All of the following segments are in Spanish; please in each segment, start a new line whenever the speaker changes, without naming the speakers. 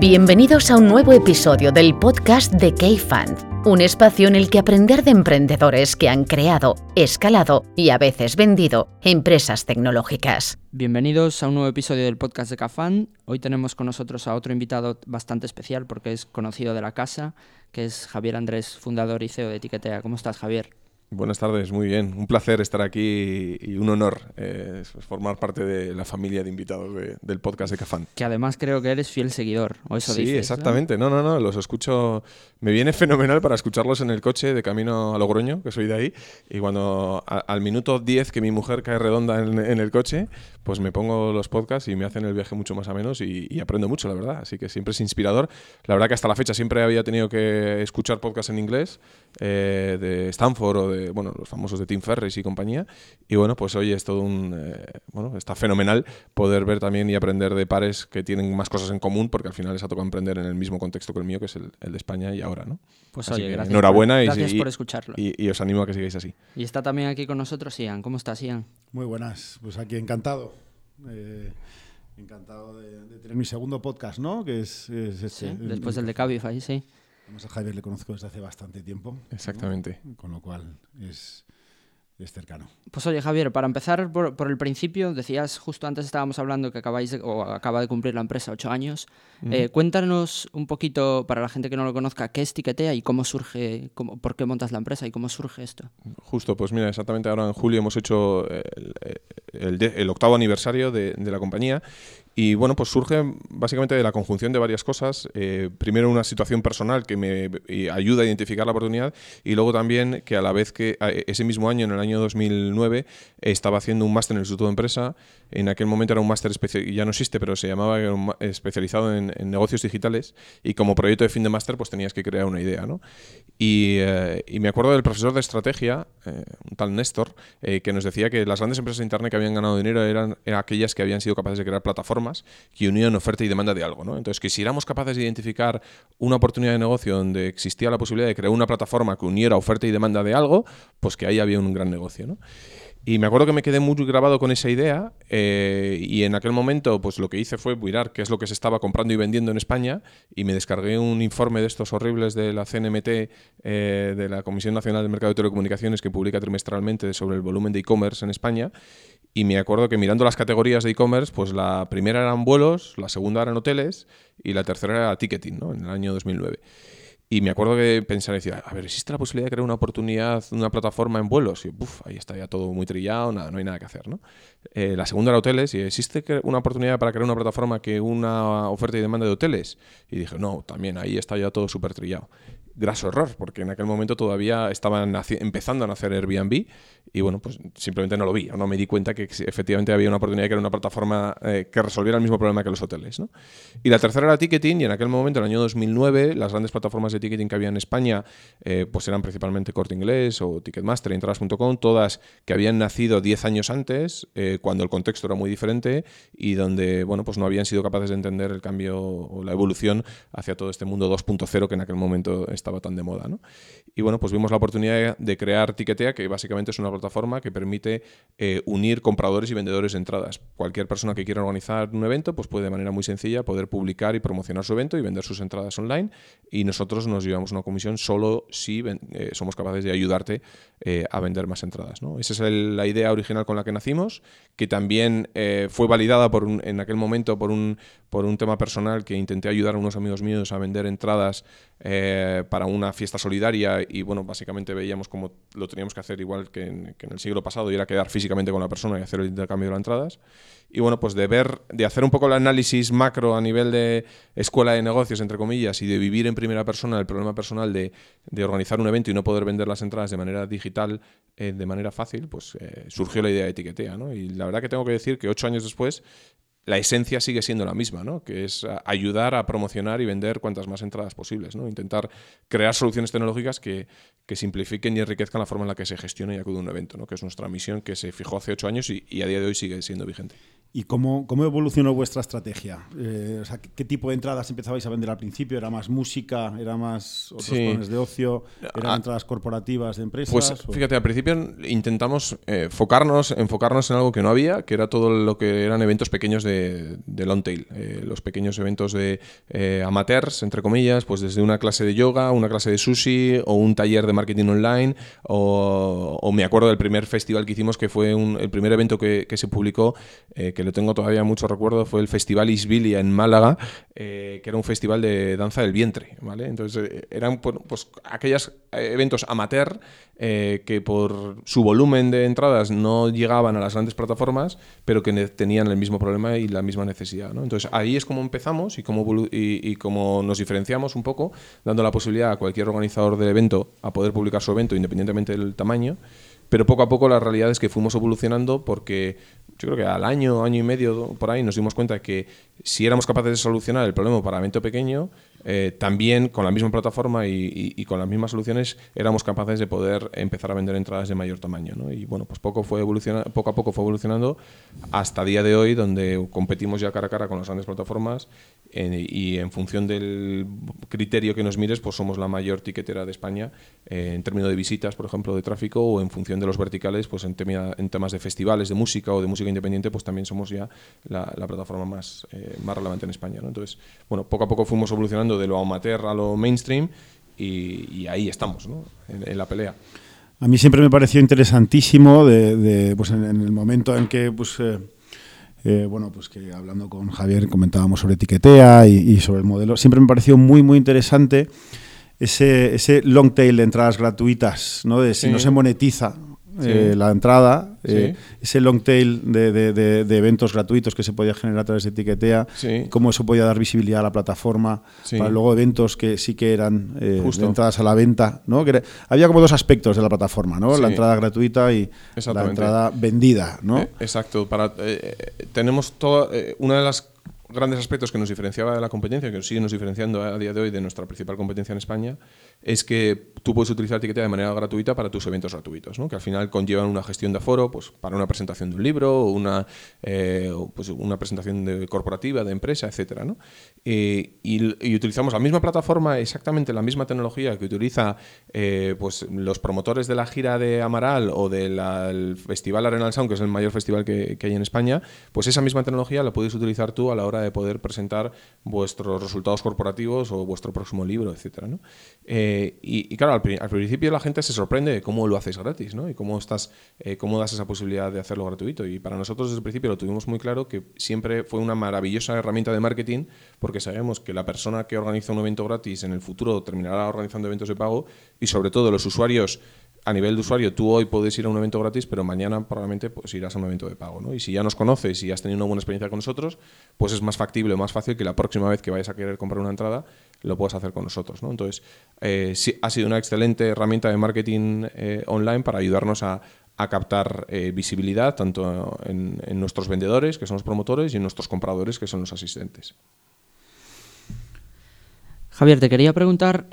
Bienvenidos a un nuevo episodio del podcast de K-Fund, un espacio en el que aprender de emprendedores que han creado, escalado y a veces vendido empresas tecnológicas.
Bienvenidos a un nuevo episodio del podcast de K-Fund. Hoy tenemos con nosotros a otro invitado bastante especial porque es conocido de la casa, que es Javier Andrés, fundador y CEO de Etiquetea. ¿Cómo estás, Javier?
Buenas tardes, muy bien. Un placer estar aquí y un honor eh, formar parte de la familia de invitados del podcast de Cafán.
Que además creo que eres fiel seguidor, o eso
Sí, exactamente. ¿no? no, no, los escucho. Me viene fenomenal para escucharlos en el coche de camino a Logroño, que soy de ahí. Y cuando al minuto 10 que mi mujer cae redonda en, el coche, pues me pongo los podcasts y me hacen el viaje mucho más a menos y, aprendo mucho, la verdad. Así que siempre es inspirador. La verdad que hasta la fecha siempre había tenido que escuchar podcasts en inglés eh, de Stanford o de bueno, los famosos de Tim Ferriss y compañía. Y bueno, pues hoy es todo un, eh, bueno, está fenomenal poder ver también y aprender de pares que tienen más cosas en común, porque al final les ha tocado emprender en el mismo contexto que el mío, que es el, de España y ahora, ¿no?
Pues oye, gracias
enhorabuena
por,
y,
gracias por escucharlo.
Y, os animo a que sigáis así.
Y está también aquí con nosotros Ian. ¿Cómo estás, Ian?
Muy buenas, pues aquí encantado. Eh, encantado de, tener mi segundo podcast, ¿no? Que es,
este, después del de Cabify, sí.
Además a Javier le conozco desde hace bastante tiempo.
Exactamente.
Con lo cual es, es cercano.
Pues oye, Javier, para empezar por, el principio, decías justo antes estábamos hablando que acabáis o acaba de cumplir la empresa ocho años. Eh, cuéntanos un poquito, para la gente que no lo conozca, qué es Tiquetea y cómo surge, cómo, por qué montas la empresa y cómo surge esto.
Justo, pues mira, exactamente ahora en julio hemos hecho el, octavo aniversario de, de la compañía y bueno, pues surge básicamente de la conjunción de varias cosas. Eh, primero una situación personal que me ayuda a identificar la oportunidad y luego también que a la vez que ese mismo año, en el año 2009, estaba haciendo un máster en el Instituto de Empresa. En aquel momento era un máster, ya no existe, pero se llamaba especializado en, negocios digitales y como proyecto de fin de máster pues tenías que crear una idea. ¿no? Y, eh, me acuerdo del profesor de estrategia, eh, un tal Néstor, que nos decía que las grandes empresas de Internet que habían ganado dinero eran aquellas que habían sido capaces de crear plataformas que unían oferta y demanda de algo. ¿no? Entonces, que si éramos capaces de identificar una oportunidad de negocio donde existía la posibilidad de crear una plataforma que uniera oferta y demanda de algo, pues que ahí había un gran negocio. ¿no? Y me acuerdo que me quedé muy grabado con esa idea eh, y en aquel momento pues lo que hice fue mirar qué es lo que se estaba comprando y vendiendo en España y me descargué un informe de estos horribles de la CNMT, eh, de la Comisión Nacional del Mercado de Telecomunicaciones que publica trimestralmente sobre el volumen de e-commerce en España y me acuerdo que mirando las categorías de e-commerce pues la primera eran vuelos, la segunda eran hoteles y la tercera era ticketing ¿no? en el año 2009. Y me acuerdo que pensaba, decía, a ver, ¿existe la posibilidad de crear una oportunidad, una plataforma en vuelos? Y, uff, ahí está ya todo muy trillado, nada, no hay nada que hacer, ¿no? Eh, la segunda era hoteles, y ¿existe una oportunidad para crear una plataforma que una oferta y demanda de hoteles? Y dije, no, también ahí está ya todo súper trillado graso error, porque en aquel momento todavía estaban empezando a nacer Airbnb y bueno, pues simplemente no lo vi, no me di cuenta que efectivamente había una oportunidad de crear una plataforma eh, que resolviera el mismo problema que los hoteles. ¿no? Y la tercera era ticketing y en aquel momento, en el año 2009, las grandes plataformas de ticketing que había en España eh, pues eran principalmente Corte Inglés o Ticketmaster, Entradas.com, todas que habían nacido 10 años antes, eh, cuando el contexto era muy diferente y donde bueno, pues no habían sido capaces de entender el cambio o la evolución hacia todo este mundo 2.0 que en aquel momento estaba tan de moda. ¿no? Y bueno, pues vimos la oportunidad de crear Ticketea, que básicamente es una plataforma que permite eh, unir compradores y vendedores de entradas. Cualquier persona que quiera organizar un evento, pues puede de manera muy sencilla poder publicar y promocionar su evento y vender sus entradas online. Y nosotros nos llevamos una comisión solo si eh, somos capaces de ayudarte eh, a vender más entradas. Esa es la idea original con la que nacimos, que también fue validada por en aquel momento por un, por un tema personal que intenté ayudar a unos amigos míos a vender entradas para una fiesta solidaria y bueno, básicamente veíamos cómo lo teníamos que hacer igual que en, el siglo pasado y era quedar físicamente con la persona y hacer el intercambio de las entradas. Y bueno, pues de ver, de hacer un poco el análisis macro a nivel de escuela de negocios, entre comillas, y de vivir en primera persona el problema personal de, organizar un evento y no poder vender las entradas de manera digital, eh, de manera fácil, pues eh, surgió la idea de etiquetea. ¿no? Y la verdad que tengo que decir que ocho años después la esencia sigue siendo la misma, ¿no? que es ayudar a promocionar y vender cuantas más entradas posibles, ¿no? intentar crear soluciones tecnológicas que, que, simplifiquen y enriquezcan la forma en la que se gestiona y acude un evento, ¿no? que es nuestra misión que se fijó hace ocho años y, y a día de hoy sigue siendo vigente.
¿Y cómo, cómo evolucionó vuestra estrategia? Eh, o sea, ¿qué, tipo de entradas empezabais a vender al principio? ¿Era más música? ¿Era más otros planes de ocio? ¿Eran ah, entradas corporativas de empresas?
Pues fíjate, al principio intentamos eh, enfocarnos, enfocarnos en algo que no había, que era todo lo que eran eventos pequeños de, de long tail. Eh, los pequeños eventos de amateurs, entre comillas, pues desde una clase de yoga, una clase de sushi o un taller de marketing online. O, me acuerdo del primer festival que hicimos, que fue el primer evento que, se publicó que lo tengo todavía mucho recuerdo, fue el Festival Isbilia en Málaga, eh, que era un festival de danza del vientre, ¿vale? Entonces eh, eran pues, aquellos eventos amateur eh, que por su volumen de entradas no llegaban a las grandes plataformas, pero que tenían el mismo problema y la misma necesidad, ¿no? Entonces ahí es como empezamos y como, y, como nos diferenciamos un poco, dando la posibilidad a cualquier organizador del evento a poder publicar su evento independientemente del tamaño. Pero poco a poco la realidad es que fuimos evolucionando porque yo creo que al año, año y medio por ahí nos dimos cuenta de que si éramos capaces de solucionar el problema para evento pequeño, eh, también con la misma plataforma y, con las mismas soluciones éramos capaces de poder empezar a vender entradas de mayor tamaño. ¿no? Y bueno, pues poco, fue poco a poco fue evolucionando hasta día de hoy, donde competimos ya cara a cara con las grandes plataformas y en función del criterio que nos mires, pues somos la mayor tiquetera de España eh, en términos de visitas, por ejemplo, de tráfico, o en función de los verticales, pues en, en temas de festivales de música o de música independiente, pues también somos ya la, plataforma más, eh, más relevante en España. ¿no? Entonces, bueno, poco a poco fuimos evolucionando de lo amateur a lo mainstream y, ahí estamos, ¿no? en, la pelea.
A mí siempre me pareció interesantísimo de, pues en, el momento en que pues, eh, eh, bueno, pues que hablando con Javier comentábamos sobre etiquetea y, sobre el modelo. Siempre me pareció muy, muy interesante ese, ese long tail de entradas gratuitas, ¿no? De si no se monetiza eh, la entrada, eh, ese long tail de, eventos gratuitos que se podía generar a través de Etiquetea, cómo eso podía dar visibilidad a la plataforma, para luego eventos que sí que eran eh, entradas a la venta, ¿no? Que había como dos aspectos de la plataforma, ¿no? La entrada gratuita y la entrada vendida, ¿no?
exacto. Para, tenemos toda, una de las grandes aspectos que nos diferenciaba de la competencia, que sigue nos diferenciando a día de hoy de nuestra principal competencia en España, es que tú puedes utilizar etiqueta de manera gratuita para tus eventos gratuitos, ¿no? que al final conllevan una gestión de aforo pues, para una presentación de un libro una, eh, pues, una presentación de corporativa, de empresa, etc. ¿no? Eh, y, utilizamos la misma plataforma, exactamente la misma tecnología que utiliza eh, pues, los promotores de la gira de Amaral o del Festival Arenal Sound, que es el mayor festival que, hay en España, pues esa misma tecnología la puedes utilizar tú a la hora de poder presentar vuestros resultados corporativos o vuestro próximo libro, etc. y, claro, al, principio la gente se sorprende de cómo lo haces gratis, ¿no? Y cómo, estás, eh, cómo das esa posibilidad de hacerlo gratuito. Y para nosotros desde el principio lo tuvimos muy claro que siempre fue una maravillosa herramienta de marketing porque sabemos que la persona que organiza un evento gratis en el futuro terminará organizando eventos de pago y sobre todo los usuarios a nivel de usuario, tú hoy puedes ir a un evento gratis, pero mañana probablemente pues, irás a un evento de pago. ¿no? Y si ya nos conoces y has tenido una buena experiencia con nosotros, pues es más factible, más fácil que la próxima vez que vayas a querer comprar una entrada, lo puedas hacer con nosotros. ¿no? Entonces, eh, sí, ha sido una excelente herramienta de marketing eh, online para ayudarnos a, captar eh, visibilidad tanto en nuestros vendedores, que son los promotores, y en nuestros compradores, que son los asistentes.
Javier, te quería preguntar,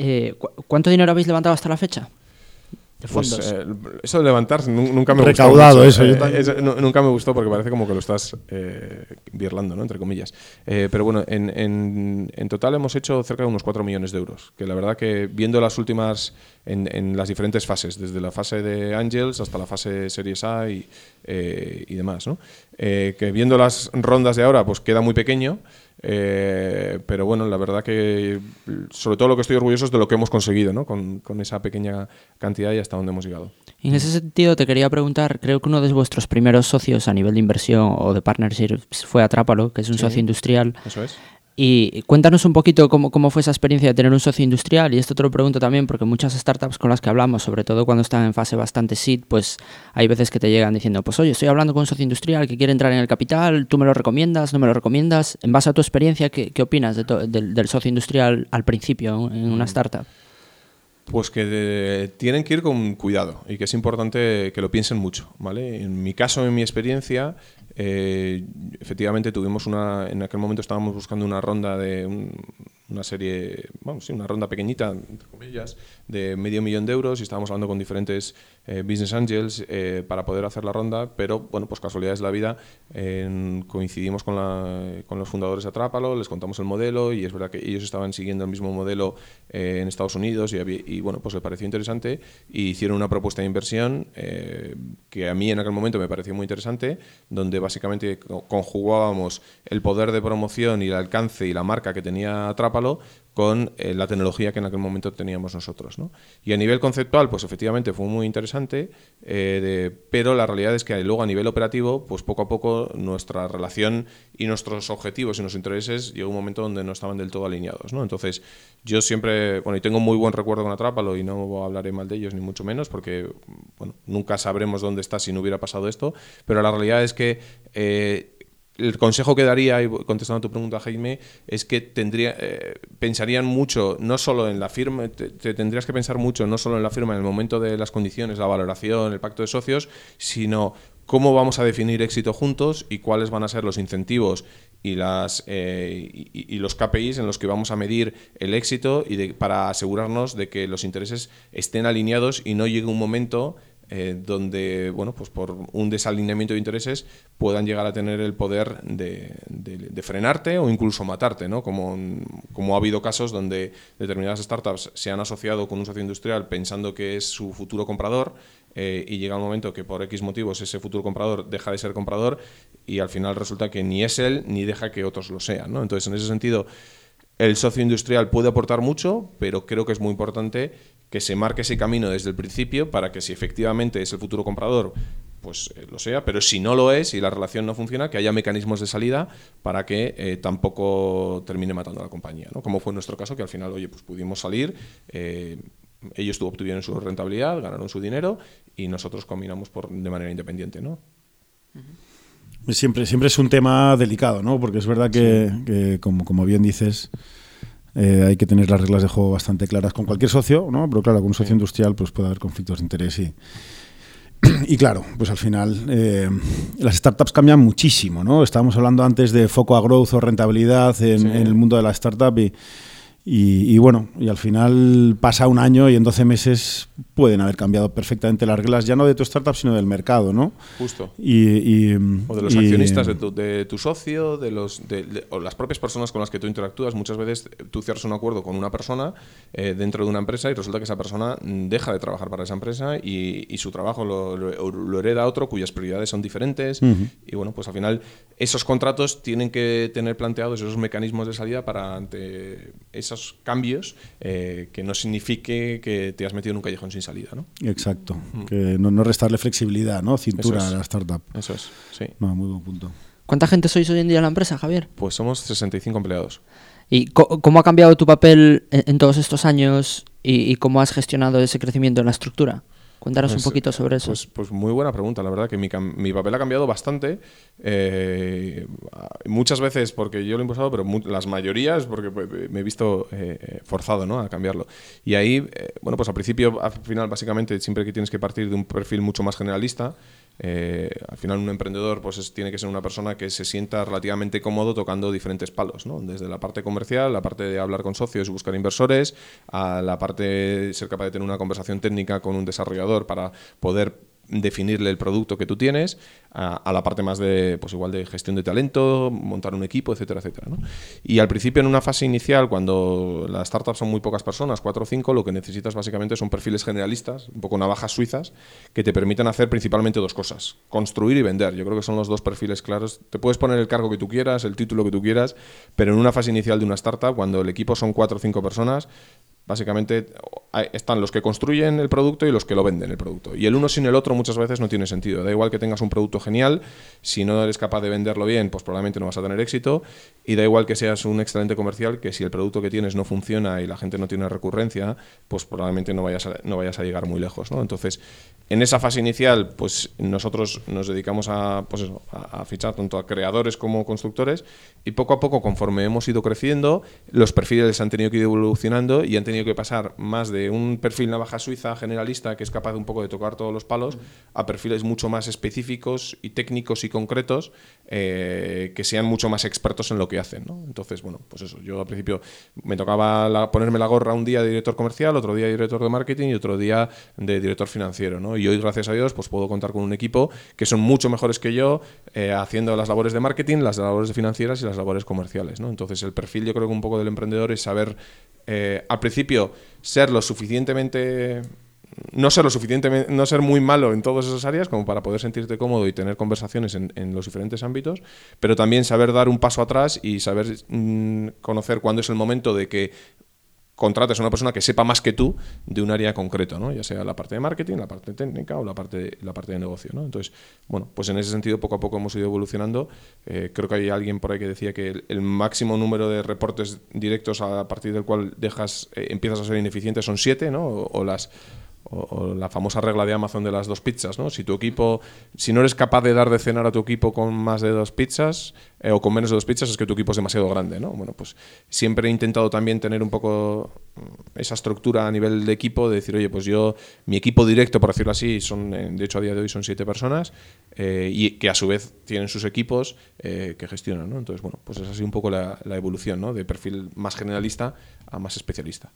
¿cuánto dinero habéis levantado hasta la fecha?
Pues, eh, eso de levantar nunca me
Recaudado, gustó. eso,
eh, nunca me gustó porque parece como que lo estás eh, birlando, ¿no? Entre comillas. Eh, pero bueno, en, en, en, total hemos hecho cerca de unos 4 millones de euros. Que la verdad que viendo las últimas, en, en las diferentes fases, desde la fase de Angels hasta la fase Series A y, y demás, ¿no? que viendo las rondas de ahora, pues queda muy pequeño. Eh, pero bueno, la verdad que sobre todo lo que estoy orgulloso es de lo que hemos conseguido ¿no? con, con, esa pequeña cantidad y hasta dónde hemos llegado.
En ese sentido, te quería preguntar, creo que uno de vuestros primeros socios a nivel de inversión o de partnership fue Atrápalo, que es un socio industrial.
Eso es.
Y cuéntanos un poquito cómo, cómo, fue esa experiencia de tener un socio industrial. Y esto te lo pregunto también porque muchas startups con las que hablamos, sobre todo cuando están en fase bastante seed, pues hay veces que te llegan diciendo, pues oye, estoy hablando con un socio industrial que quiere entrar en el capital, tú me lo recomiendas, no me lo recomiendas. En base a tu experiencia, ¿qué, qué opinas del, socio industrial al principio en una mm. startup?
Pues que tienen que ir con cuidado y que es importante que lo piensen mucho, ¿vale? En mi caso, en mi experiencia, eh, efectivamente tuvimos una, en aquel momento estábamos buscando una ronda de una serie, vamos, sí, una ronda pequeñita, entre comillas, de medio millón de euros y estábamos hablando con diferentes eh, business angels eh, para poder hacer la ronda, pero bueno, pues casualidades de la vida, coincidimos con, la, con los fundadores de Atrápalo, les contamos el modelo y es verdad que ellos estaban siguiendo el mismo modelo en Estados Unidos y, y, bueno, pues les pareció interesante y hicieron una propuesta de inversión que a mí en aquel momento me pareció muy interesante, donde básicamente conjugábamos el poder de promoción y el alcance y la marca que tenía Trápalo con eh, la tecnología que en aquel momento teníamos nosotros. ¿no? Y a nivel conceptual, pues efectivamente fue muy interesante, eh, pero la realidad es que luego a nivel operativo, pues poco a poco nuestra relación y nuestros objetivos y nuestros intereses llegó un momento donde no estaban del todo alineados. ¿no? Entonces, yo siempre, bueno, y tengo muy buen recuerdo con Atrápalo y no hablaré mal de ellos ni mucho menos, porque bueno, nunca sabremos dónde está si no hubiera pasado esto, pero la realidad es que... Eh, el consejo que daría, contestando a tu pregunta, Jaime, es que tendría, eh, pensarían mucho, no solo en la firma, te, tendrías que pensar mucho no solo en la firma en el momento de las condiciones, la valoración, el pacto de socios, sino cómo vamos a definir éxito juntos y cuáles van a ser los incentivos y, las, eh, y, los KPIs en los que vamos a medir el éxito y para asegurarnos de que los intereses estén alineados y no llegue un momento eh, donde, bueno, pues por un desalineamiento de intereses puedan llegar a tener el poder de, frenarte o incluso matarte, ¿no? Como, como, ha habido casos donde determinadas startups se han asociado con un socio industrial pensando que es su futuro comprador eh, y llega un momento que por X motivos ese futuro comprador deja de ser comprador y al final resulta que ni es él ni deja que otros lo sean, ¿no? Entonces, en ese sentido, el socio industrial puede aportar mucho, pero creo que es muy importante que se marque ese camino desde el principio para que si efectivamente es el futuro comprador, pues eh, lo sea, pero si no lo es y la relación no funciona, que haya mecanismos de salida para que eh, tampoco termine matando a la compañía, ¿no? Como fue en nuestro caso, que al final, oye, pues pudimos salir, eh, ellos obtuvieron su rentabilidad, ganaron su dinero y nosotros combinamos por, de manera independiente, ¿no?
Siempre, siempre es un tema delicado, ¿no? Porque es verdad que, como, como bien dices, eh, hay que tener las reglas de juego bastante claras con cualquier socio, ¿no? Pero claro, con un socio industrial pues puede haber conflictos de interés y, y claro, pues al final eh, las startups cambian muchísimo, ¿no? Estábamos hablando antes de foco a growth o rentabilidad en, en el mundo de la startup y y, bueno, y al final pasa un año y en 12 meses pueden haber cambiado perfectamente las reglas, ya no de tu startup, sino del mercado, ¿no?
Justo.
Y,
o de los accionistas de tu, de tu, socio, de los, o las propias personas con las que tú interactúas. Muchas veces tú cierras un acuerdo con una persona eh, dentro de una empresa y resulta que esa persona deja de trabajar para esa empresa y, su trabajo lo, lo, hereda otro cuyas prioridades son diferentes. Y bueno, pues al final esos contratos tienen que tener planteados esos mecanismos de salida para ante esas cambios eh, que no signifique que te has metido en un callejón sin salida. ¿no?
Exacto, mm. que no, restarle flexibilidad, ¿no? cintura a la startup.
Eso es, sí.
muy buen punto.
¿Cuánta gente sois hoy en día en la empresa, Javier?
Pues somos 65 empleados.
¿Y cómo ha cambiado tu papel en, todos estos años y, cómo has gestionado ese crecimiento en la estructura? Cuéntanos un pues, poquito sobre eso.
Pues, pues, muy buena pregunta, la verdad que mi, mi papel ha cambiado bastante. Eh, muchas veces porque yo lo he impulsado, pero las mayorías porque pues, me he visto eh, forzado ¿no? a cambiarlo. Y ahí, eh, bueno, pues al principio, al final, básicamente, siempre que tienes que partir de un perfil mucho más generalista, eh, al final un emprendedor pues tiene que ser una persona que se sienta relativamente cómodo tocando diferentes palos, ¿no? desde la parte comercial, la parte de hablar con socios y buscar inversores, a la parte de ser capaz de tener una conversación técnica con un desarrollador para poder definirle el producto que tú tienes a, la parte más de, pues igual de gestión de talento, montar un equipo, etcétera, etcétera. Y al principio, en una fase inicial, cuando las startups son muy pocas personas, cuatro o cinco, lo que necesitas básicamente son perfiles generalistas, un poco navajas suizas, que te permitan hacer principalmente dos cosas, construir y vender. Yo creo que son los dos perfiles claros. Te puedes poner el cargo que tú quieras, el título que tú quieras, pero en una fase inicial de una startup, cuando el equipo son cuatro o cinco personas, Básicamente están los que construyen el producto y los que lo venden el producto. Y el uno sin el otro muchas veces no tiene sentido. Da igual que tengas un producto genial, si no eres capaz de venderlo bien, pues probablemente no vas a tener éxito. Y da igual que seas un excelente comercial, que si el producto que tienes no funciona y la gente no tiene recurrencia, pues probablemente no vayas a, no vayas a llegar muy lejos. ¿no? Entonces, en esa fase inicial, pues nosotros nos dedicamos a, pues a, fichar tanto a creadores como constructores y poco a poco, conforme hemos ido creciendo, los perfiles han tenido que ir evolucionando y han tenido tenido que pasar más de un perfil navaja suiza generalista que es capaz un poco de tocar todos los palos a perfiles mucho más específicos y técnicos y concretos eh, que sean mucho más expertos en lo que hacen. Entonces, bueno, pues eso, yo al principio me tocaba ponerme la gorra un día de director comercial, otro día de director de marketing y otro día de director financiero. Y hoy, gracias a Dios, pues puedo contar con un equipo que son mucho mejores que yo eh, haciendo las labores de marketing, las labores de financieras y las labores comerciales. Entonces, el perfil yo creo que un poco del emprendedor es saber, eh, al principio, ser lo suficientemente no ser lo suficientemente, no ser muy malo en todas esas áreas como para poder sentirte cómodo y tener conversaciones en, los diferentes ámbitos, pero también saber dar un paso atrás y saber mm, conocer cuándo es el momento de que contrates a una persona que sepa más que tú de un área concreto, ¿no? ya sea la parte de marketing, la parte técnica o la parte de, la parte de negocio. ¿no? Entonces, bueno, pues en ese sentido poco a poco hemos ido evolucionando. Eh, creo que hay alguien por ahí que decía que el, máximo número de reportes directos a partir del cual dejas, eh, empiezas a ser ineficiente son siete, ¿no? o las o, la famosa regla de Amazon de las dos pizzas, ¿no? Si tu equipo, si no eres capaz de dar de cenar a tu equipo con más de dos pizzas eh, o con menos de dos pizzas, es que tu equipo es demasiado grande, ¿no? Bueno, pues siempre he intentado también tener un poco mm, esa estructura a nivel de equipo, de decir, oye, pues yo, mi equipo directo, por decirlo así, son, eh, de hecho a día de hoy son siete personas eh, y que a su vez tienen sus equipos que gestionan, ¿no? Entonces, bueno, pues es así un poco la, la evolución, ¿no? De perfil más generalista a más especialista.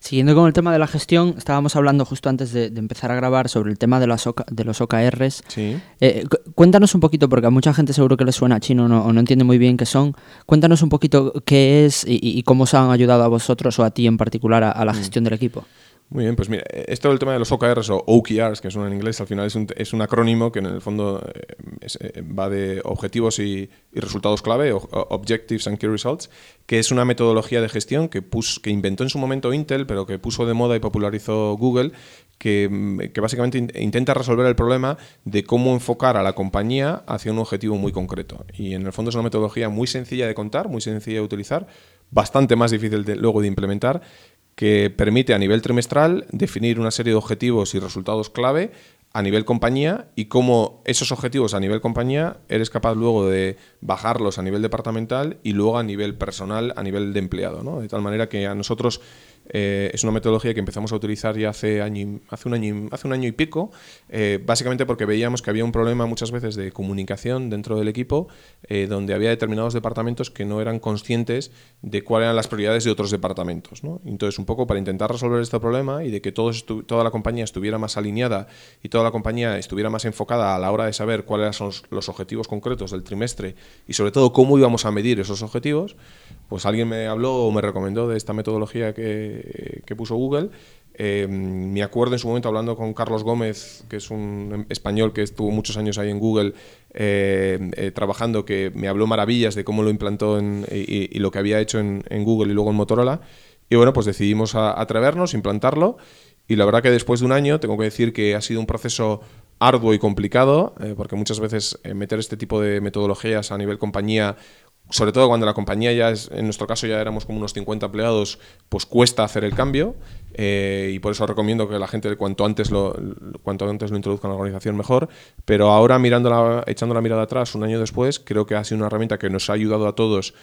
Siguiendo con el tema de la gestión, estábamos hablando justo antes de, empezar a grabar sobre el tema de, las de los OKRs.
Sí.
Eh, cuéntanos un poquito, porque a mucha gente seguro que le suena chino o no entiende muy bien qué son. Cuéntanos un poquito qué es y, cómo os han ayudado a vosotros o a ti en particular a, la mm. gestión del equipo.
Muy bien, pues mira, esto del tema de los OKRs o OKRs, que son en inglés, al final es un, es un acrónimo que en el fondo eh, eh, va de objetivos y, resultados clave, Objectives and Key Results, que es una metodología de gestión que, que inventó en su momento Intel, pero que puso de moda y popularizó Google, que, mm, básicamente intenta resolver el problema de cómo enfocar a la compañía hacia un objetivo muy concreto. Y en el fondo es una metodología muy sencilla de contar, muy sencilla de utilizar, bastante más difícil de, luego de implementar, que permite a nivel trimestral definir una serie de objetivos y resultados clave a nivel compañía y cómo esos objetivos a nivel compañía eres capaz luego de bajarlos a nivel departamental y luego a nivel personal, a nivel de empleado. ¿no? De tal manera que a nosotros eh, es una metodología que empezamos a utilizar ya hace, año, hace, un, año, hace un año y pico, eh, básicamente porque veíamos que había un problema muchas veces de comunicación dentro del equipo, eh, donde había determinados departamentos que no eran conscientes de cuáles eran las prioridades de otros departamentos. Entonces, un poco para intentar resolver este problema y de que toda la compañía estuviera más alineada y toda la compañía estuviera más enfocada a la hora de saber cuáles son los objetivos concretos del trimestre y sobre todo cómo íbamos a medir esos objetivos, pues alguien me habló o me recomendó de esta metodología que, puso Google. Eh, me acuerdo en su momento hablando con Carlos Gómez, que es un español que estuvo muchos años ahí en Google eh, eh, trabajando, que me habló maravillas de cómo lo implantó y, lo que había hecho en, Google y luego en Motorola. Y bueno, pues decidimos atrevernos, implantarlo. Y la verdad que después de un año, tengo que decir que ha sido un proceso arduo y complicado, porque muchas veces meter este tipo de metodologías a nivel compañía sobre todo cuando la compañía ya es, en nuestro caso ya éramos como unos 50 empleados, pues cuesta hacer el cambio eh, y por eso recomiendo que la gente cuanto antes lo, cuanto antes lo introduzca en la organización mejor. Pero ahora mirando echando la mirada atrás un año después, creo que ha sido una herramienta que nos ha ayudado a todos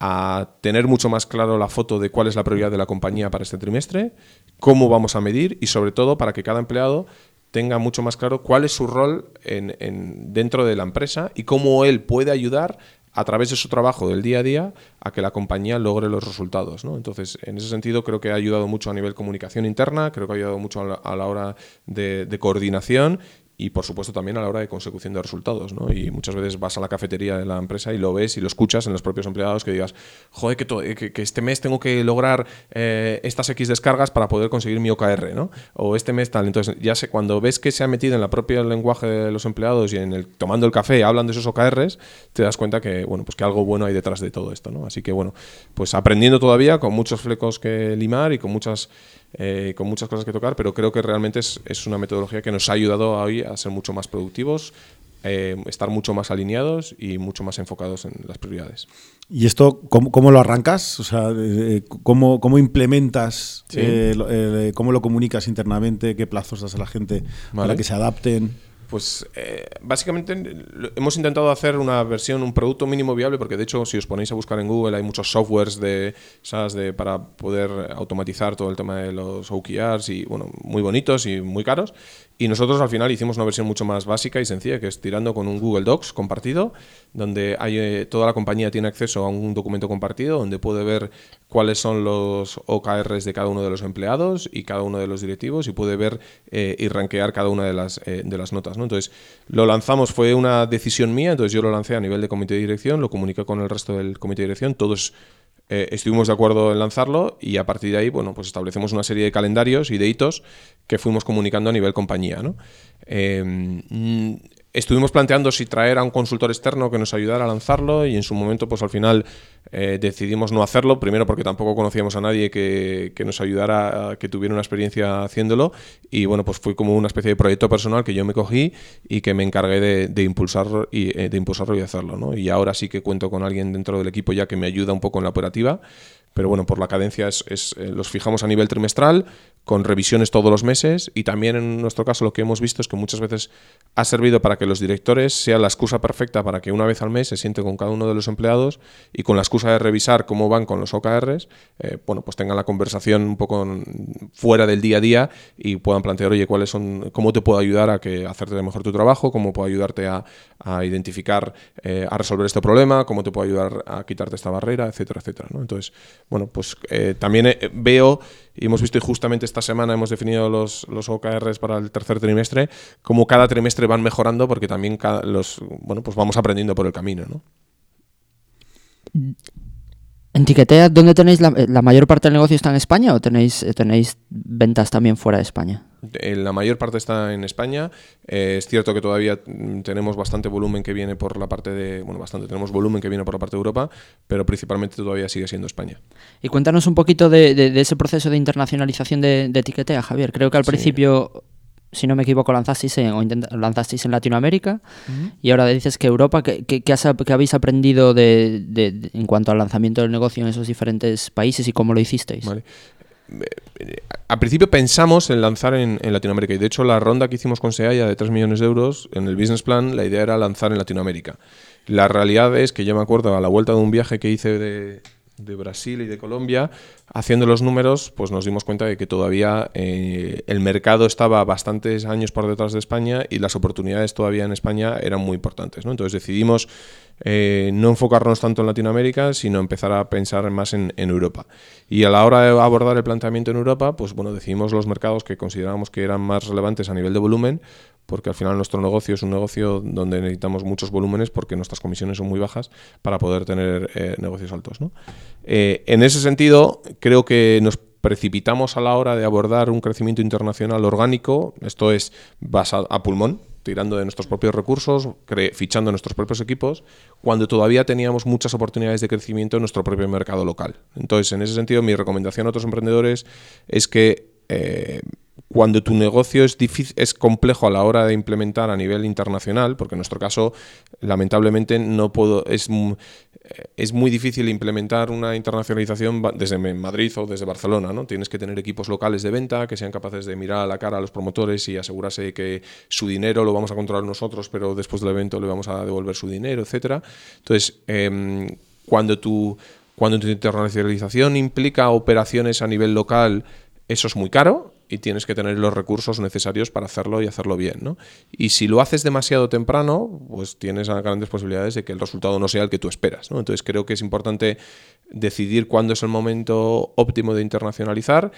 a tener mucho más claro la foto de cuál es la prioridad de la compañía para este trimestre, cómo vamos a medir y sobre todo para que cada empleado tenga mucho más claro cuál es su rol en, dentro de la empresa y cómo él puede ayudar a través de su trabajo del día a día a que la compañía logre los resultados. ¿no? Entonces, en ese sentido, creo que ha ayudado mucho a nivel comunicación interna, creo que ha ayudado mucho a la, hora de, de, coordinación y por supuesto también a la hora de consecución de resultados. ¿no? Y muchas veces vas a la cafetería de la empresa y lo ves y lo escuchas en los propios empleados que digas, joder, que, que, este mes tengo que lograr eh, estas X descargas para poder conseguir mi OKR, ¿no? O este mes tal. Entonces, ya sé, cuando ves que se ha metido en la propia lenguaje de los empleados y en el tomando el café hablan de esos OKRs, te das cuenta que, bueno, pues que algo bueno hay detrás de todo esto, ¿no? Así que, bueno, pues aprendiendo todavía con muchos flecos que limar y con muchas eh, con muchas cosas que tocar, pero creo que realmente es, es, una metodología que nos ha ayudado hoy a ser mucho más productivos, eh, estar mucho más alineados y mucho más enfocados en las prioridades.
¿Y esto cómo, cómo lo arrancas? O sea, eh, ¿cómo, cómo implementas? ¿Cómo lo comunicas internamente? ¿Qué plazos das a la gente para que se adapten?
Pues eh, básicamente hemos intentado hacer una versión, un producto mínimo viable, porque de hecho si os ponéis a buscar en Google hay muchos softwares de, de para poder automatizar todo el tema de los OKRs y bueno, muy bonitos y muy caros. Y nosotros al final hicimos una versión mucho más básica y sencilla, que es tirando con un Google Docs compartido, donde hay, eh, toda la compañía tiene acceso a un documento compartido, donde puede ver cuáles son los OKRs de cada uno de los empleados y cada uno de los directivos y puede ver eh, y rankear cada una de las, eh, de las notas. Entonces, lo lanzamos, fue una decisión mía, entonces yo lo lancé a nivel de comité de dirección, lo comuniqué con el resto del comité de dirección, todos eh, estuvimos de acuerdo en lanzarlo y a partir de ahí, bueno, pues establecemos una serie de calendarios y de hitos que fuimos comunicando a nivel compañía. ¿no? Estuvimos planteando si traer a un consultor externo que nos ayudara a lanzarlo y en su momento pues al final eh, decidimos no hacerlo, primero porque tampoco conocíamos a nadie que, nos ayudara, que tuviera una experiencia haciéndolo y bueno pues fue como una especie de proyecto personal que yo me cogí y que me encargué de, de impulsar y, eh, de impulsarlo y hacerlo. ¿no? Y ahora sí que cuento con alguien dentro del equipo ya que me ayuda un poco en la operativa pero bueno, por la cadencia es, eh, los fijamos a nivel trimestral, con revisiones todos los meses y también en nuestro caso lo que hemos visto es que muchas veces ha servido para que los directores sean la excusa perfecta para que una vez al mes se siente con cada uno de los empleados y con la excusa de revisar cómo van con los OKRs, eh, bueno, pues tengan la conversación un poco fuera del día a día y puedan plantear, oye, cuáles son, cómo te puedo ayudar a que hacerte mejor tu trabajo, cómo puedo ayudarte a, identificar, eh, a resolver este problema, cómo te puedo ayudar a quitarte esta barrera, etcétera, etcétera. ¿no? Entonces, bueno, pues eh, también veo, y hemos visto y justamente esta semana hemos definido los, los OKRs para el tercer trimestre, como cada trimestre van mejorando porque también los, bueno, pues vamos aprendiendo por el camino, ¿no?
En Tiquetea, ¿dónde tenéis la, la, mayor parte del negocio está en España o tenéis, tenéis ventas también fuera de España?
Eh, la mayor parte está en España. Eh, es cierto que todavía mm, tenemos bastante volumen que viene por la parte de. Bueno, bastante, tenemos volumen que viene por la parte de Europa, pero principalmente todavía sigue siendo España.
Y cuéntanos un poquito de, ese proceso de internacionalización de, de Etiquetea, Javier. Creo que al principio si no me equivoco, lanzasteis en, o lanzasteis en Latinoamérica y ahora dices que Europa, ¿qué, qué, habéis aprendido de, en cuanto al lanzamiento del negocio en esos diferentes países y cómo lo hicisteis? Vale
al principio pensamos en lanzar en, Latinoamérica y de hecho la ronda que hicimos con Seaya de 3 millones de euros, en el business plan la idea era lanzar en Latinoamérica. La realidad es que yo me acuerdo a la vuelta de un viaje que hice de, Brasil y de Colombia, haciendo los números, pues nos dimos cuenta de que todavía eh, el mercado estaba bastantes años por detrás de España y las oportunidades todavía en España eran muy importantes. ¿no? Entonces decidimos eh, no enfocarnos tanto en Latinoamérica, sino empezar a pensar más en, Europa. Y a la hora de abordar el planteamiento en Europa, pues bueno, decidimos los mercados que considerábamos que eran más relevantes a nivel de volumen, porque al final nuestro negocio es un negocio donde necesitamos muchos volúmenes porque nuestras comisiones son muy bajas para poder tener eh, negocios altos. Eh, en ese sentido, creo que nos precipitamos a la hora de abordar un crecimiento internacional orgánico, esto es basado a pulmón, tirando de nuestros propios recursos, fichando nuestros propios equipos, cuando todavía teníamos muchas oportunidades de crecimiento en nuestro propio mercado local. Entonces, en ese sentido, mi recomendación a otros emprendedores es que eh, cuando tu negocio es, difícil, es complejo a la hora de implementar a nivel internacional, porque en nuestro caso, lamentablemente, no puedo, es, es muy difícil implementar una internacionalización desde Madrid o desde Barcelona. ¿no? Tienes que tener equipos locales de venta que sean capaces de mirar a la cara a los promotores y asegurarse de que su dinero lo vamos a controlar nosotros, pero después del evento le vamos a devolver su dinero, etcétera. Entonces, em, cuando tu, cuando tu internacionalización implica operaciones a nivel local, eso es muy caro y tienes que tener los recursos necesarios para hacerlo y hacerlo bien. ¿no? Y si lo haces demasiado temprano, pues tienes grandes posibilidades de que el resultado no sea el que tú esperas. ¿no? Entonces creo que es importante decidir cuándo es el momento óptimo de internacionalizar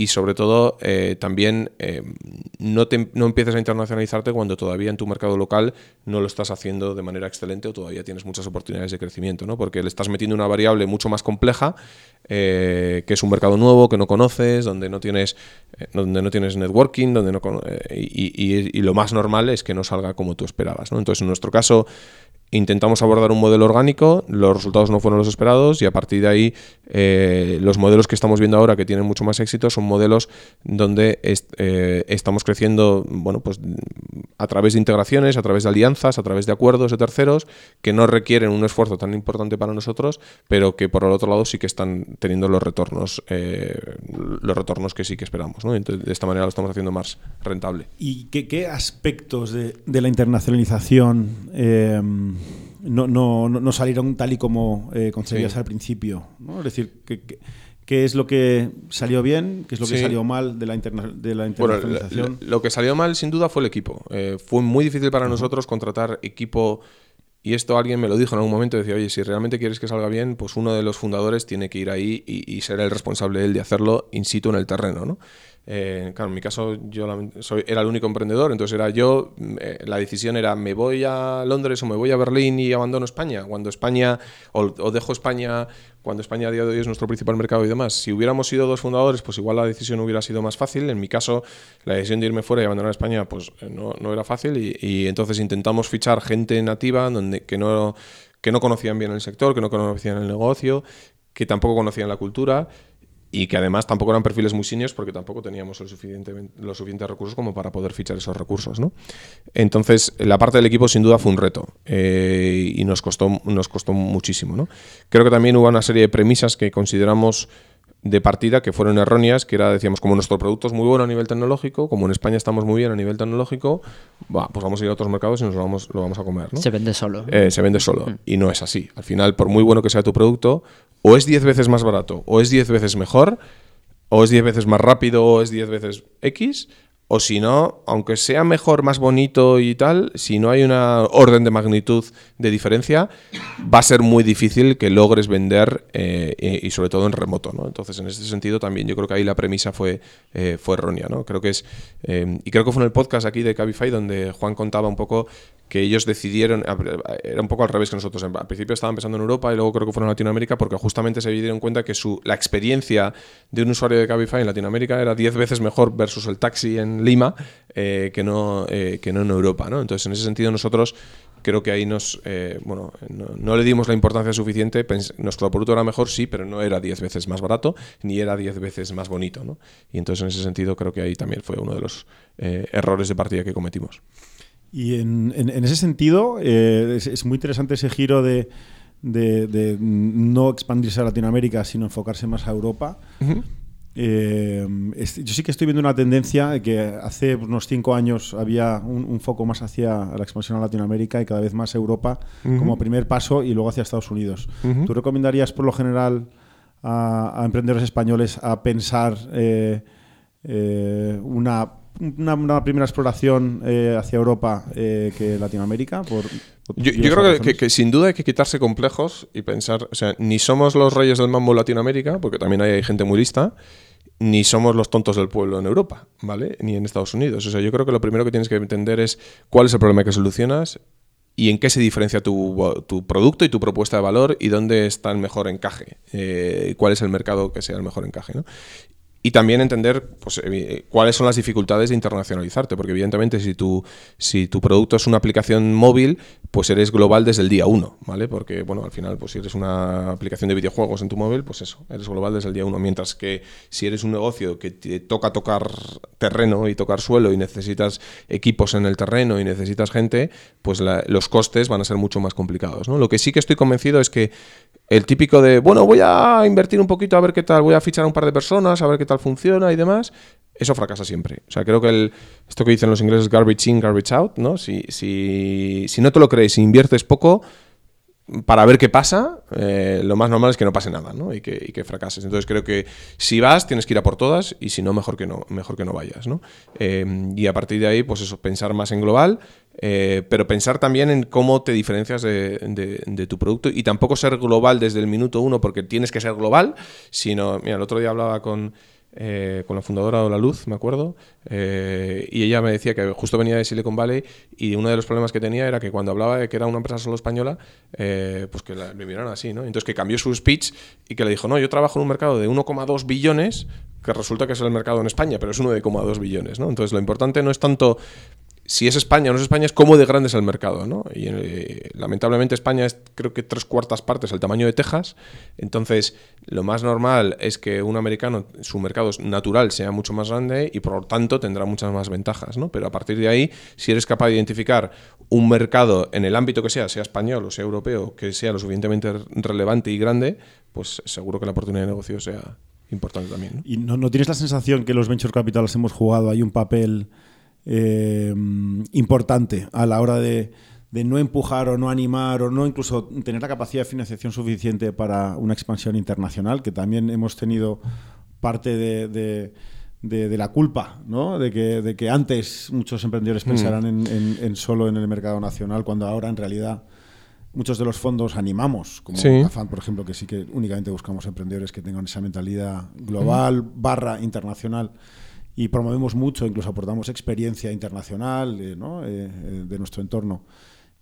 y sobre todo eh, también eh, no, no empieces a internacionalizarte cuando todavía en tu mercado local no lo estás haciendo de manera excelente o todavía tienes muchas oportunidades de crecimiento, ¿no? porque le estás metiendo una variable mucho más compleja, eh, que es un mercado nuevo que no conoces, donde no tienes, donde no tienes networking, donde no y, y, y, lo más normal es que no salga como tú esperabas. ¿no? Entonces, en nuestro caso, intentamos abordar un modelo orgánico, los resultados no fueron los esperados y a partir de ahí eh, los modelos que estamos viendo ahora que tienen mucho más éxito son modelos donde eh, estamos creciendo bueno, pues, a través de integraciones, a través de alianzas, a través de acuerdos de terceros que no requieren un esfuerzo tan importante para nosotros, pero que por el otro lado sí que están teniendo los retornos, eh, los retornos que sí que esperamos. ¿no? Entonces, de esta manera lo estamos haciendo más rentable.
¿Y qué, aspectos de, de, la internacionalización no, no, no, salieron tal y como eh, concebías al principio. ¿no? Es decir, ¿qué, es lo que salió bien? ¿Qué es lo que salió mal de la, de la internacionalización?
lo, que salió mal, sin duda, fue el equipo. Eh, fue muy difícil para nosotros contratar equipo. Y esto alguien me lo dijo en algún momento, decía, oye, si realmente quieres que salga bien, pues uno de los fundadores tiene que ir ahí y, y ser el responsable él de hacerlo in situ en el terreno, ¿no? Eh, claro, en mi caso yo soy, era el único emprendedor, entonces era yo, eh, la decisión era me voy a Londres o me voy a Berlín y abandono España, cuando España, o, dejo España, cuando España a día de hoy es nuestro principal mercado y demás. Si hubiéramos sido dos fundadores, pues igual la decisión hubiera sido más fácil. En mi caso, la decisión de irme fuera y abandonar España, pues eh, no, no era fácil y, entonces intentamos fichar gente nativa donde, que, no, que no conocían bien el sector, que no conocían el negocio, que tampoco conocían la cultura y que además tampoco eran perfiles muy seniors porque tampoco teníamos los suficientes recursos como para poder fichar esos recursos. ¿no? Entonces, la parte del equipo sin duda fue un reto eh, y nos costó, nos costó muchísimo. ¿no? Creo que también hubo una serie de premisas que consideramos de partida que fueron erróneas, que era, decíamos, como nuestro producto es muy bueno a nivel tecnológico, como en España estamos muy bien a nivel tecnológico, pues vamos a ir a otros mercados y nos lo vamos, lo vamos a comer. ¿no?
Se vende solo.
Eh, se vende solo. Mm. Y no es así. Al final, por muy bueno que sea tu producto, o es 10 veces más barato, o es 10 veces mejor, o es 10 veces más rápido, o es 10 veces X, o si no, aunque sea mejor, más bonito y tal, si no hay una orden de magnitud de diferencia, va a ser muy difícil que logres vender eh, y sobre todo en remoto. ¿no? Entonces, en ese sentido también yo creo que ahí la premisa fue, eh, fue errónea. ¿no? Creo que es, eh, y creo que fue en el podcast aquí de Cabify donde Juan contaba un poco que ellos decidieron, era un poco al revés que nosotros, al principio estaban pensando en Europa y luego creo que fueron a Latinoamérica porque justamente se dieron cuenta que su, la experiencia de un usuario de Cabify en Latinoamérica era 10 veces mejor versus el taxi en Lima eh, que, no, eh, que no en Europa. ¿no? Entonces, en ese sentido, nosotros creo que ahí nos eh, bueno no, le dimos la importancia suficiente nuestro producto era mejor sí pero no era 10 veces más barato ni era 10 veces más bonito ¿no? y entonces en ese sentido creo que ahí también fue uno de los errores de partida que cometimos
y en, en, ese sentido, eh, es, muy interesante ese giro de, de, no expandirse a Latinoamérica, sino enfocarse más a Europa. Eh, yo sí que estoy viendo una tendencia que hace unos cinco años había un, foco más hacia la expansión a Latinoamérica y cada vez más Europa como primer paso y luego hacia Estados Unidos. ¿Tú recomendarías por lo general a, emprendedores españoles a pensar eh, una una, primera exploración eh, hacia Europa eh, que Latinoamérica? Por,
yo, creo que, sin duda hay que quitarse complejos y pensar, o sea, ni somos los reyes del mambo Latinoamérica, porque también hay, gente muy lista, ni somos los tontos del pueblo en Europa, ¿vale? Ni en Estados Unidos. O sea, yo creo que lo primero que tienes que entender es cuál es el problema que solucionas y en qué se diferencia tu, tu, producto y tu propuesta de valor y dónde está el mejor encaje, eh, cuál es el mercado que sea el mejor encaje. ¿no? Y también entender pues, eh, cuáles son las dificultades de internacionalizarte, porque evidentemente si tu, si tu producto es una aplicación móvil, pues eres global desde el día uno, ¿vale? Porque, bueno, al final, pues si eres una aplicación de videojuegos en tu móvil, pues eso, eres global desde el día uno. Mientras que si eres un negocio que te toca tocar terreno y tocar suelo y necesitas equipos en el terreno y necesitas gente, pues los costes van a ser mucho más complicados, ¿no? Lo que sí que estoy convencido es que el típico de, bueno, voy a invertir un poquito a ver qué tal, voy a fichar a un par de personas, a ver qué tal funciona y demás, eso fracasa siempre. O sea, creo que el, esto que dicen los ingleses, garbage in, garbage out, ¿no? Si, si, si no te lo crees, si inviertes poco, para ver qué pasa, eh, lo más normal es que no pase nada, ¿no? Y que, y que, fracases. Entonces creo que si vas, tienes que ir a por todas y si no, mejor que no, mejor que no vayas, ¿no? Eh, y a partir de ahí, pues eso, pensar más en global, eh, pero pensar también en cómo te diferencias de, tu producto y tampoco ser global desde el minuto uno porque tienes que ser global, sino, mira, el otro día hablaba con eh, con la fundadora de La Luz, me acuerdo, eh, y ella me decía que justo venía de Silicon Valley y uno de los problemas que tenía era que cuando hablaba de que era una empresa solo española, pues que la, me miraron así, ¿no? Entonces que cambió su speech y que le dijo, no, yo trabajo en un mercado de 1,2 billones, que resulta que es el mercado en España, pero es uno de 1,2 billones, ¿no? Entonces lo importante no es tanto si es España o no es España, es cómo de grande es el mercado, ¿no? Y eh, lamentablemente España es creo que tres cuartas partes el tamaño de Texas, entonces lo más normal es que un americano, su mercado natural sea mucho más grande y por lo tanto tendrá muchas más ventajas, ¿no? Pero a partir de ahí, si eres capaz de identificar un mercado en el ámbito que sea, sea español o sea europeo, que sea lo suficientemente relevante y grande, pues seguro que la oportunidad de negocio sea importante también.
¿Y no, tienes la sensación que los venture capitals hemos jugado ahí un papel eh, importante a la hora de, no empujar o no animar o no incluso tener la capacidad de financiación suficiente para una expansión internacional, que también hemos tenido parte de, la culpa, ¿no? de, que, de que antes muchos emprendedores mm. pensaran en, solo en el mercado nacional, cuando ahora en realidad muchos de los fondos animamos, como AFAN, por ejemplo, que sí que únicamente buscamos emprendedores que tengan esa mentalidad global barra internacional y promovemos mucho, incluso aportamos experiencia internacional eh, ¿no? Eh, eh, de nuestro entorno.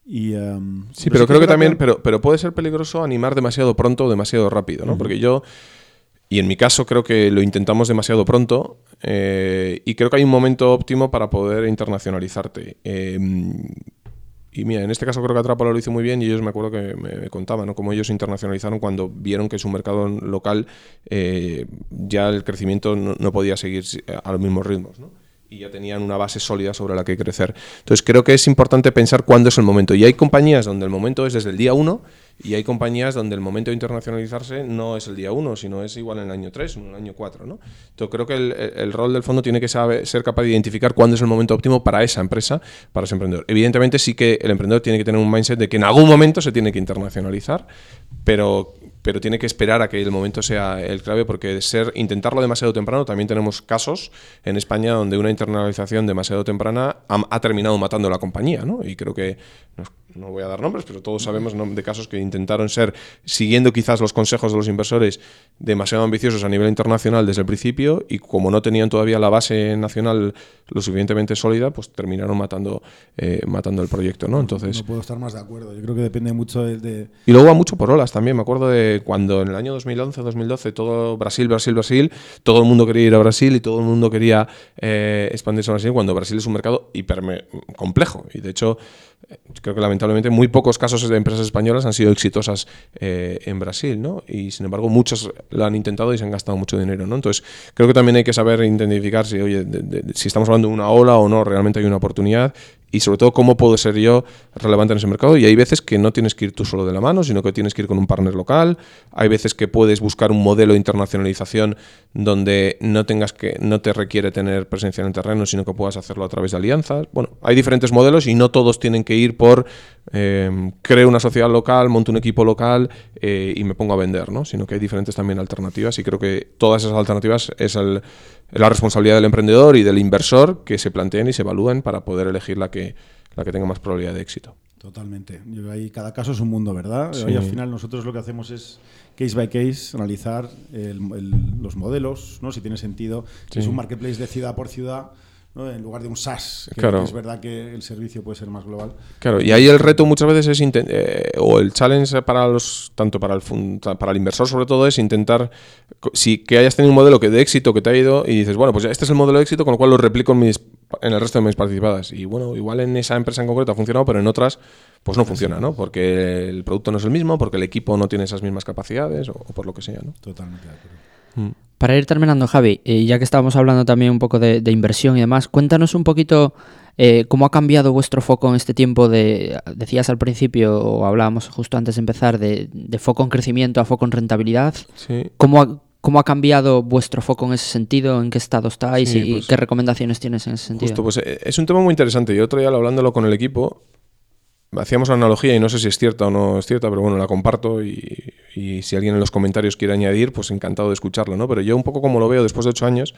Y,
em, sí, pero creo que también, pero, pero puede ser peligroso animar demasiado pronto o demasiado rápido, ¿no? Porque yo, y en mi caso creo que lo intentamos demasiado pronto y creo que hay un momento óptimo para poder internacionalizarte. Y mira, en este caso creo que Atrapalo lo hizo muy bien y ellos me acuerdo que me, contaban ¿no? cómo ellos internacionalizaron cuando vieron que su mercado local eh, ya el crecimiento no, podía seguir a los mismos ritmos. ¿no? Y ya tenían una base sólida sobre la que crecer. Entonces creo que es importante pensar cuándo es el momento. Y hay compañías donde el momento es desde el día 1 y hay compañías donde el momento de internacionalizarse no es el día 1, sino es igual en el año 3 o en el año 4. ¿no? Entonces creo que el, rol del fondo tiene que saber, ser capaz de identificar cuándo es el momento óptimo para esa empresa, para ese emprendedor. Evidentemente sí que el emprendedor tiene que tener un mindset de que en algún momento se tiene que internacionalizar, pero pero tiene que esperar a que el momento sea el clave porque ser intentarlo demasiado temprano también tenemos casos en España donde una internalización demasiado temprana ha, terminado matando a la compañía, ¿no? Y creo que no voy a dar nombres, pero todos sabemos de casos que intentaron ser, siguiendo quizás los consejos de los inversores, demasiado ambiciosos a nivel internacional desde el principio y como no tenían todavía la base nacional lo suficientemente sólida, pues terminaron matando, eh, matando el proyecto, ¿no? Entonces...
No puedo estar más de acuerdo, yo creo que depende mucho de...
Y luego va mucho por olas también, me acuerdo de cuando en el año 2011, 2012, todo Brasil, Brasil, Brasil, todo el mundo quería ir a Brasil y todo el mundo quería eh, expandirse a Brasil, cuando Brasil es un mercado hiper complejo. Y de hecho creo que lamentablemente muy pocos casos de empresas españolas han sido exitosas eh, en Brasil, ¿no? Y sin embargo muchos lo han intentado y se han gastado mucho dinero, ¿no? Entonces creo que también hay que saber identificar si, oye, si estamos hablando de una ola o no, realmente hay una oportunidad y sobre todo cómo puedo ser yo relevante en ese mercado. Y hay veces que no tienes que ir tú solo de la mano, sino que tienes que ir con un partner local. Hay veces que puedes buscar un modelo de internacionalización donde no tengas que no te requiere tener presencia en el terreno, sino que puedas hacerlo a través de alianzas. Bueno, hay diferentes modelos y no todos tienen que ir por eh, creo una sociedad local, monto un equipo local eh, y me pongo a vender, ¿no? Sino que hay diferentes también alternativas y creo que todas esas alternativas es el la responsabilidad del emprendedor y del inversor que se planteen y se evalúen para poder elegir la que, la que tenga más probabilidad de éxito.
Totalmente. ahí cada caso es un mundo, ¿verdad? Y al final nosotros lo que hacemos es case by case, analizar los modelos, ¿no? si tiene sentido, si es un marketplace de ciudad por ciudad, en lugar de un SaaS, que, es verdad que el servicio puede ser más global.
Claro, y ahí el reto muchas veces es, eh, o el challenge para los, tanto para el, para el inversor sobre todo, es intentar, si que hayas tenido un modelo que de éxito que te ha ido y dices, bueno, pues este es el modelo de éxito con lo cual lo replico en, mis, en el resto de mis participadas. Y bueno, igual en esa empresa en concreto ha funcionado, pero en otras pues no funciona, ¿no? Porque el producto no es el mismo, porque el equipo no tiene esas mismas capacidades o, por lo que sea, ¿no?
Totalmente de acuerdo.
Mm. Para ir terminando, Javi, eh, ya que estábamos hablando también un poco de, inversión y demás, cuéntanos un poquito eh, cómo ha cambiado vuestro foco en este tiempo de, decías al principio, o hablábamos justo antes de empezar, de, foco en crecimiento a foco en rentabilidad.
Sí.
¿Cómo ha, ¿Cómo ha cambiado vuestro foco en ese sentido? ¿En qué estado estáis? ¿Y pues qué recomendaciones tienes en ese sentido?
Justo, pues eh, es un tema muy interesante. Yo otro día hablándolo con el equipo, hacíamos la analogía y no sé si es cierta o no es cierta, pero bueno, la comparto y, si alguien en los comentarios quiere añadir, pues encantado de escucharlo, ¿no? Pero yo un poco como lo veo después de ocho años,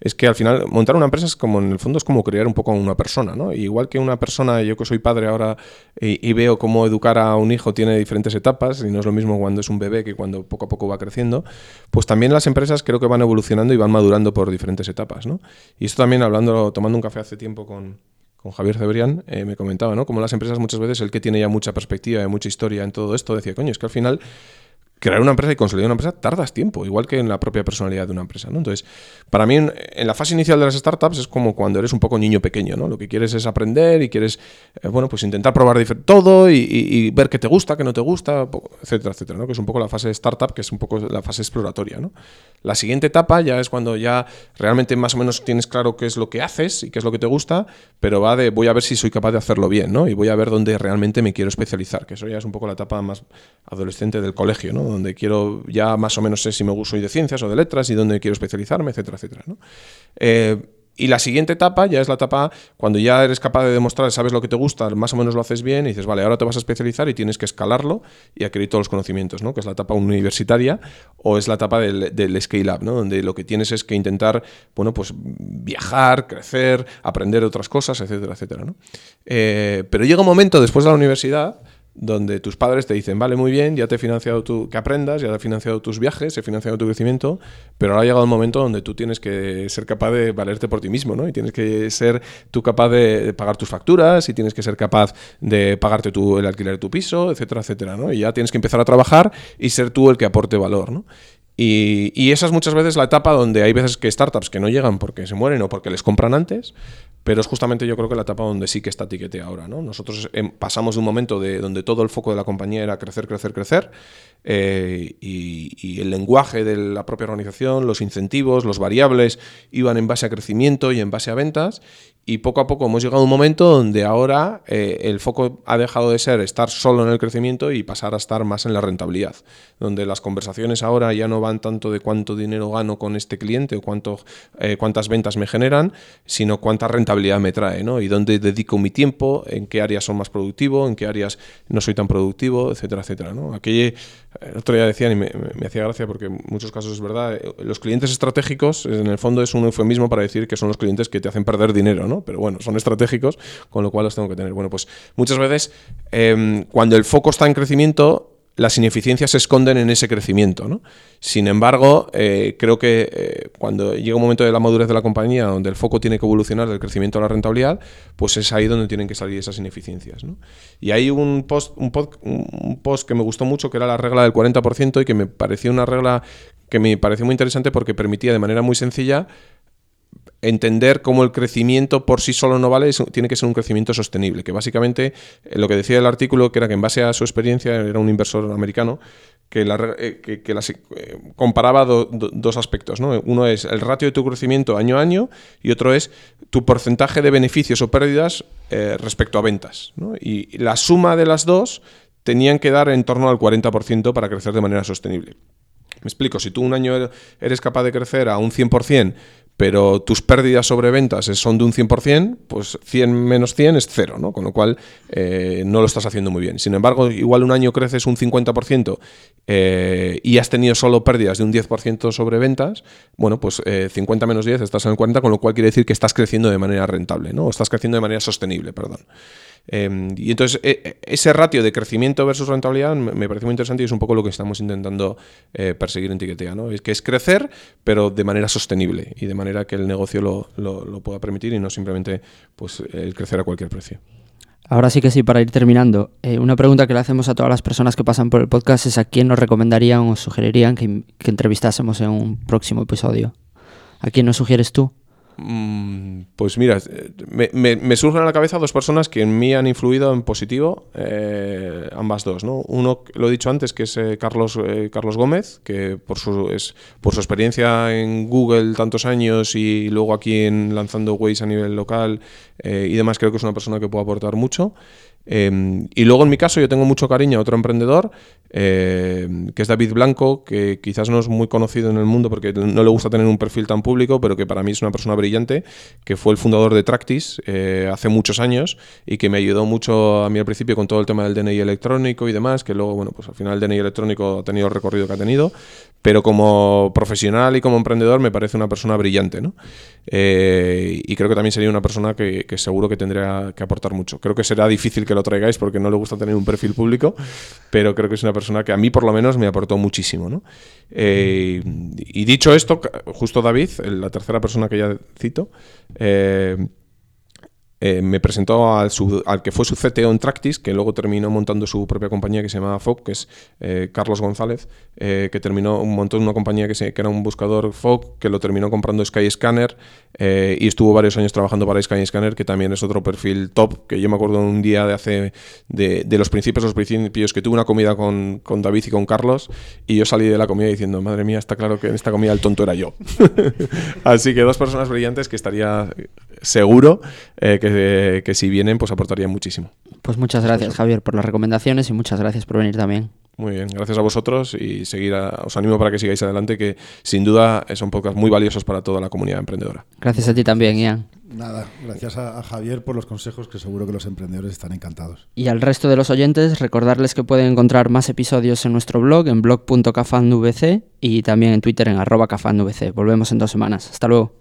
es que al final montar una empresa es como en el fondo es como crear un poco a una persona, ¿no? igual que una persona, yo que soy padre ahora y, veo cómo educar a un hijo tiene diferentes etapas y no es lo mismo cuando es un bebé que cuando poco a poco va creciendo, pues también las empresas creo que van evolucionando y van madurando por diferentes etapas, ¿no? Y esto también hablando, tomando un café hace tiempo con, con Javier Cebrián, eh, me comentaba, ¿no? Como las empresas muchas veces, el que tiene ya mucha perspectiva y mucha historia en todo esto, decía, coño, es que al final crear una empresa y consolidar una empresa tardas tiempo, igual que en la propia personalidad de una empresa. ¿no? Entonces, para mí, en, la fase inicial de las startups es como cuando eres un poco niño pequeño, ¿no? Lo que quieres es aprender y quieres, eh, bueno, pues intentar probar todo y, ver qué te gusta, qué no te gusta, etcétera, etcétera, ¿no? Que es un poco la fase de startup, que es un poco la fase exploratoria, ¿no? La siguiente etapa ya es cuando ya realmente más o menos tienes claro qué es lo que haces y qué es lo que te gusta, pero va de voy a ver si soy capaz de hacerlo bien, ¿no? Y voy a ver dónde realmente me quiero especializar, que eso ya es un poco la etapa más adolescente del colegio, ¿no? Donde quiero, ya más o menos sé si me gusto de ciencias o de letras y dónde quiero especializarme, etcétera, etcétera, ¿no? Eh, y la siguiente etapa ya es la etapa cuando ya eres capaz de demostrar, sabes lo que te gusta, más o menos lo haces bien y dices, vale, ahora te vas a especializar y tienes que escalarlo y adquirir todos los conocimientos, ¿no? Que es la etapa universitaria o es la etapa del, scale up, ¿no? Donde lo que tienes es que intentar, bueno, pues viajar, crecer, aprender otras cosas, etcétera, etcétera, ¿no? Eh, pero llega un momento después de la universidad donde tus padres te dicen, vale, muy bien, ya te he financiado tu, que aprendas, ya te he financiado tus viajes, he financiado tu crecimiento, pero ahora ha llegado el momento donde tú tienes que ser capaz de valerte por ti mismo, ¿no? Y tienes que ser tú capaz de, pagar tus facturas y tienes que ser capaz de pagarte tú el alquiler de tu piso, etcétera, etcétera, ¿no? Y ya tienes que empezar a trabajar y ser tú el que aporte valor, ¿no? Y, y, esa es muchas veces la etapa donde hay veces que startups que no llegan porque se mueren o porque les compran antes, pero es justamente yo creo que la etapa donde sí que está Tiquete ahora. ¿no? Nosotros em, pasamos de un momento de donde todo el foco de la compañía era crecer, crecer, crecer, eh, y, el lenguaje de la propia organización, los incentivos, los variables iban en base a crecimiento y en base a ventas, y poco a poco hemos llegado a un momento donde ahora eh, el foco ha dejado de ser estar solo en el crecimiento y pasar a estar más en la rentabilidad, donde las conversaciones ahora ya no van tanto de cuánto dinero gano con este cliente o cuánto, eh, cuántas ventas me generan, sino cuánta rentabilidad me trae, ¿no? Y dónde dedico mi tiempo, en qué áreas son más productivo, en qué áreas no soy tan productivo, etcétera, etcétera, ¿no? El otro día decían y me, hacía gracia porque en muchos casos es verdad, eh, los clientes estratégicos en el fondo es un eufemismo para decir que son los clientes que te hacen perder dinero, ¿no? Pero bueno, son estratégicos, con lo cual los tengo que tener. Bueno, pues muchas veces em, cuando el foco está en crecimiento, las ineficiencias se esconden en ese crecimiento. ¿no? Sin embargo, eh, creo que eh, cuando llega un momento de la madurez de la compañía donde el foco tiene que evolucionar del crecimiento a la rentabilidad, pues es ahí donde tienen que salir esas ineficiencias. ¿no? Y hay un post, un, un post que me gustó mucho, que era la regla del 40% y que me pareció una regla que me pareció muy interesante porque permitía de manera muy sencilla entender cómo el crecimiento por sí solo no vale, tiene que ser un crecimiento sostenible, que básicamente eh, lo que decía el artículo, que era que en base a su experiencia, era un inversor americano, que, eh, eh, comparaba dos aspectos. Uno es el ratio de tu crecimiento año a año y otro es tu porcentaje de beneficios o pérdidas respecto a ventas. Y la suma de las dos tenían que dar en torno al 40% para crecer de manera sostenible. Me explico, si tú un año eres capaz de crecer a un 100%, pero tus pérdidas sobre ventas son de un 100%, pues 100 menos 100 es cero, ¿no? Con lo cual eh, no lo estás haciendo muy bien. Sin embargo, igual un año creces un 50% eh, y has tenido solo pérdidas de un 10% sobre ventas, bueno, pues 50 eh, menos 10 estás en el 40, con lo cual quiere decir que estás creciendo de manera rentable, ¿no? O estás creciendo de manera sostenible, perdón. Em, y entonces e, e, ese ratio de crecimiento versus rentabilidad me, parece muy interesante y es un poco lo que estamos intentando eh, perseguir en Tiquetea, ¿no? Es que es crecer, pero de manera sostenible y de manera que el negocio lo, lo, pueda permitir y no simplemente pues, el crecer a cualquier precio.
Ahora sí que sí, para ir terminando, eh, una pregunta que le hacemos a todas las personas que pasan por el podcast es a quién nos recomendarían o sugerirían que, que entrevistásemos en un próximo episodio. ¿A quién nos sugieres tú?
Mm, pues mira, me, me, surgen a la cabeza dos personas que en mí han influido en positivo, eh, ambas dos. ¿no? Uno, lo he dicho antes, que es eh, Carlos, eh, Carlos Gómez, que por su, es, por su experiencia en Google tantos años y luego aquí en lanzando Waze a nivel local y demás, creo que es una persona que puede aportar mucho. Em, y luego en mi caso yo tengo mucho cariño a otro emprendedor, em, que es David Blanco, que quizás no es muy conocido en el mundo porque no le gusta tener un perfil tan público, pero que para mí es una persona brillante, que fue el fundador de Tractis eh, hace muchos años y que me ayudó mucho a mí al principio con todo el tema del DNI electrónico y demás, que luego, bueno, pues al final el DNI electrónico ha tenido el recorrido que ha tenido, pero como profesional y como emprendedor me parece una persona brillante, ¿no? Eh, y creo que también sería una persona que, seguro que tendría que aportar mucho. Creo que será difícil que lo traigáis porque no le gusta tener un perfil público, pero creo que es una persona que a mí por lo menos me aportó muchísimo. ¿no? Eh, y dicho esto, justo David, la tercera persona que ya cito, eh, eh, me presentó al, al, que fue su CTO en Tractis, que luego terminó montando su propia compañía que se llamaba FOG, que es eh, Carlos González, eh, que terminó un montón una compañía que, era un buscador FOG, que lo terminó comprando Skyscanner y estuvo varios años trabajando para Skyscanner, que también es otro perfil top, que yo me acuerdo un día de hace, de, de los principios, los principios, que tuve una comida con, con, David y con Carlos, y yo salí de la comida diciendo, madre mía, está claro que en esta comida el tonto era yo. Así que dos personas brillantes que estaría seguro que que, si vienen, pues aportarían muchísimo.
Pues muchas gracias, Javier, por las recomendaciones y muchas gracias por venir también.
Muy bien, gracias a vosotros y seguir os animo para que sigáis adelante, que sin duda son podcasts muy valiosos para toda la comunidad emprendedora.
Gracias a ti también, Ian.
Nada, gracias a, Javier por los consejos que seguro que los emprendedores están encantados.
Y al resto de los oyentes, recordarles que pueden encontrar más episodios en nuestro blog, en blog.cafandvc y también en Twitter en arroba cafandvc. Volvemos en dos semanas. Hasta luego.